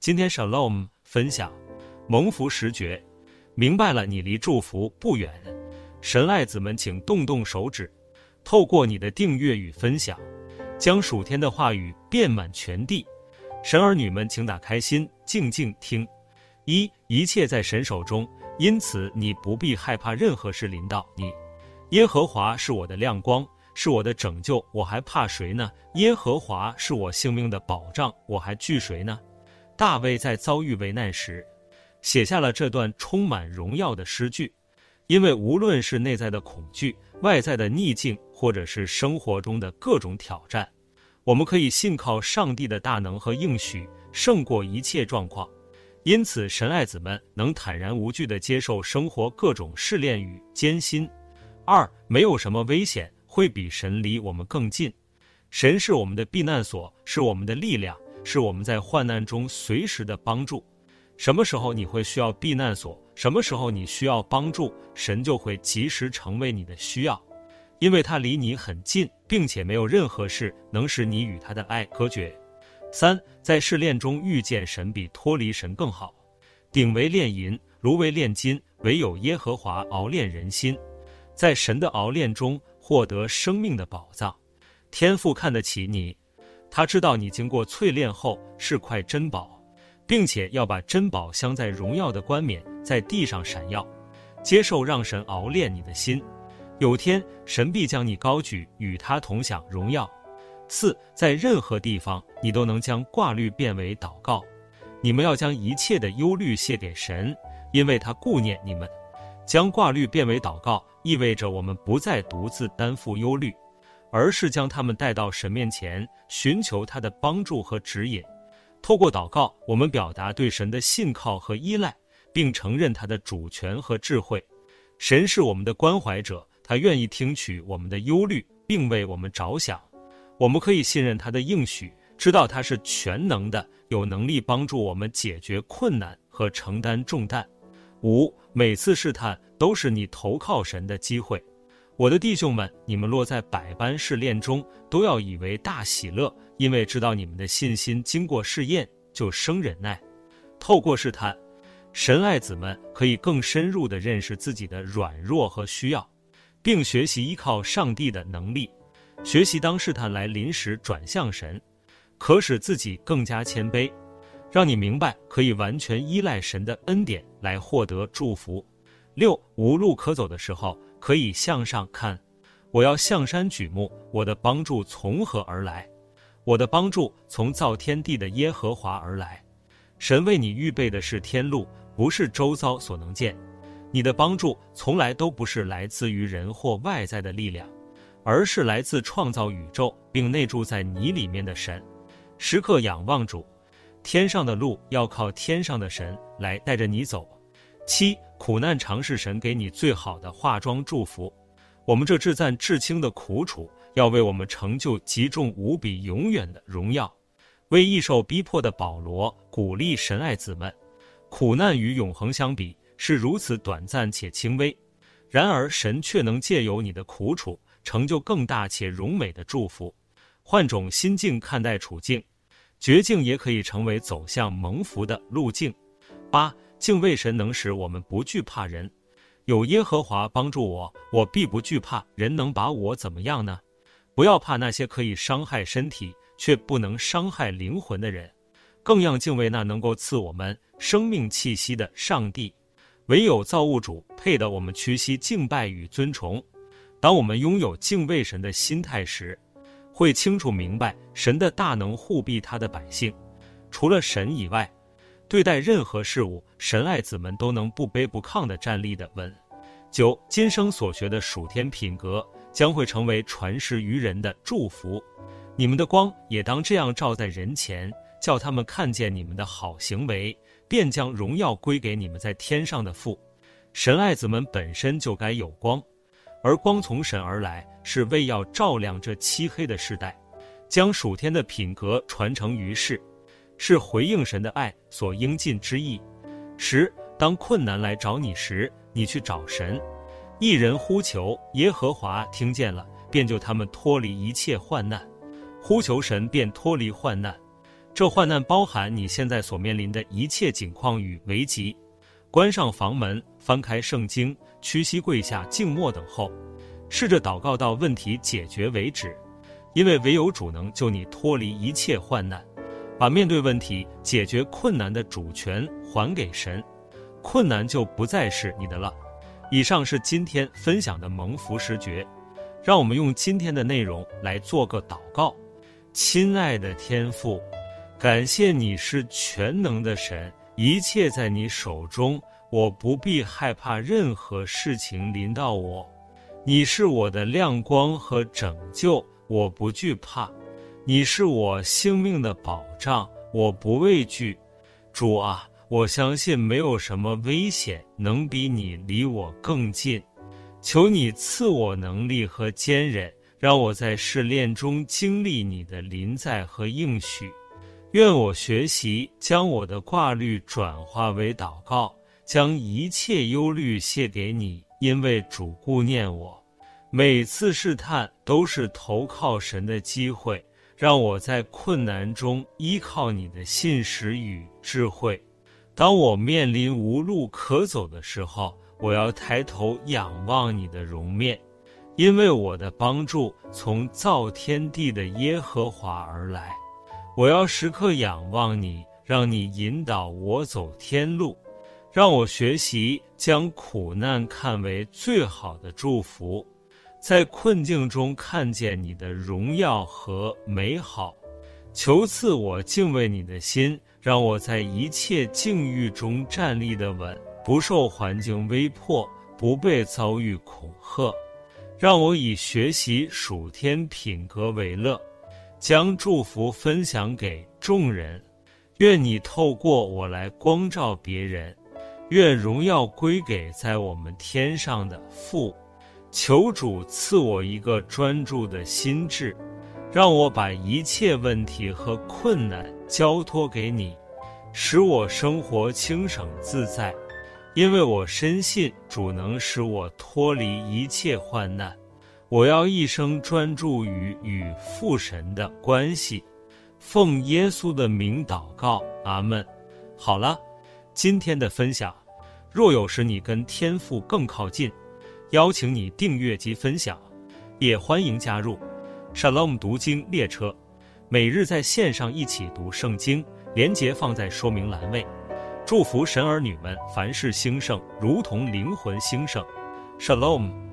今天 Shalom 分享蒙福十诀，明白了你离祝福不远。神爱子们，请动动手指，透过你的订阅与分享，将属天的话语遍满全地。神儿女们，请打开心，静静听。一，一切在神手中，因此你不必害怕任何事临到你。耶和华是我的亮光。是我的拯救，我还怕谁呢？耶和华是我性命的保障，我还惧谁呢？大卫在遭遇危难时，写下了这段充满荣耀的诗句，因为无论是内在的恐惧、外在的逆境，或者是生活中的各种挑战，我们可以信靠上帝的大能和应许，胜过一切状况。因此，神爱子们能坦然无惧地接受生活各种试炼与艰辛。二，没有什么危险。会比神离我们更近，神是我们的避难所，是我们的力量，是我们在患难中随时的帮助。什么时候你会需要避难所？什么时候你需要帮助？神就会及时成为你的需要，因为他离你很近，并且没有任何事能使你与他的爱隔绝。三，在试炼中遇见神比脱离神更好。鼎为炼银，炉为炼金，唯有耶和华熬炼人心，在神的熬炼中。获得生命的宝藏，天父看得起你，他知道你经过淬炼后是块珍宝，并且要把珍宝镶在荣耀的冠冕，在地上闪耀。接受让神熬炼你的心，有天神必将你高举，与他同享荣耀。四，在任何地方你都能将挂虑变为祷告，你们要将一切的忧虑卸给神，因为他顾念你们。将挂虑变为祷告，意味着我们不再独自担负忧虑，而是将他们带到神面前，寻求他的帮助和指引。透过祷告，我们表达对神的信靠和依赖，并承认他的主权和智慧。神是我们的关怀者，他愿意听取我们的忧虑，并为我们着想。我们可以信任他的应许，知道他是全能的，有能力帮助我们解决困难和承担重担。五，每次试探都是你投靠神的机会，我的弟兄们，你们落在百般试炼中，都要以为大喜乐，因为知道你们的信心经过试验，就生忍耐。透过试探，神爱子们可以更深入地认识自己的软弱和需要，并学习依靠上帝的能力，学习当试探来临时转向神，可使自己更加谦卑。让你明白，可以完全依赖神的恩典来获得祝福。六，无路可走的时候，可以向上看。我要向山举目，我的帮助从何而来？我的帮助从造天地的耶和华而来。神为你预备的是天路，不是周遭所能见。你的帮助从来都不是来自于人或外在的力量，而是来自创造宇宙并内住在你里面的神。时刻仰望主。天上的路要靠天上的神来带着你走。七，苦难常是神给你最好的化妆祝福。我们这至暂至轻的苦楚，要为我们成就极重无比永远的荣耀。为易受逼迫的保罗鼓励神爱子们：苦难与永恒相比是如此短暂且轻微，然而神却能借由你的苦楚，成就更大且荣美的祝福。换种心境看待处境。绝境也可以成为走向蒙福的路径。八，敬畏神能使我们不惧怕人。有耶和华帮助我，我必不惧怕。人能把我怎么样呢？不要怕那些可以伤害身体却不能伤害灵魂的人，更要敬畏那能够赐我们生命气息的上帝。唯有造物主配得我们屈膝敬拜与尊崇。当我们拥有敬畏神的心态时，会清楚明白神的大能护庇他的百姓，除了神以外，对待任何事物，神爱子们都能不卑不亢地站立的稳。九，今生所学的属天品格将会成为传世于人的祝福，你们的光也当这样照在人前，叫他们看见你们的好行为，便将荣耀归给你们在天上的父。神爱子们本身就该有光。而光从神而来，是为要照亮这漆黑的世代，将属天的品格传承于世，是回应神的爱所应尽之意。十，当困难来找你时，你去找神。一人呼求耶和华，听见了，便救他们脱离一切患难。呼求神，便脱离患难。这患难包含你现在所面临的一切境况与危急。关上房门，翻开圣经，屈膝跪下，静默等候，试着祷告到问题解决为止。因为唯有主能救你脱离一切患难，把面对问题、解决困难的主权还给神，困难就不再是你的了。以上是今天分享的蒙福十诀，让我们用今天的内容来做个祷告。亲爱的天父，感谢你是全能的神。一切在你手中，我不必害怕任何事情临到我。你是我的亮光和拯救，我不惧怕。你是我性命的保障，我不畏惧。主啊，我相信没有什么危险能比你离我更近。求你赐我能力和坚忍，让我在试炼中经历你的临在和应许。愿我学习将我的挂虑转化为祷告，将一切忧虑卸给你，因为主顾念我。每次试探都是投靠神的机会，让我在困难中依靠你的信实与智慧。当我面临无路可走的时候，我要抬头仰望你的容面，因为我的帮助从造天地的耶和华而来。我要时刻仰望你，让你引导我走天路，让我学习将苦难看为最好的祝福，在困境中看见你的荣耀和美好。求赐我敬畏你的心，让我在一切境遇中站立的稳，不受环境威迫，不被遭遇恐吓。让我以学习属天品格为乐。将祝福分享给众人，愿你透过我来光照别人，愿荣耀归给在我们天上的父。求主赐我一个专注的心智，让我把一切问题和困难交托给你，使我生活轻省自在，因为我深信主能使我脱离一切患难。我要一生专注于与父神的关系，奉耶稣的名祷告，阿门。好了，今天的分享，若有使你跟天父更靠近，邀请你订阅及分享，也欢迎加入 Shalom 读经列车，每日在线上一起读圣经，连接放在说明栏位。祝福神儿女们凡事兴盛，如同灵魂兴盛。Shalom。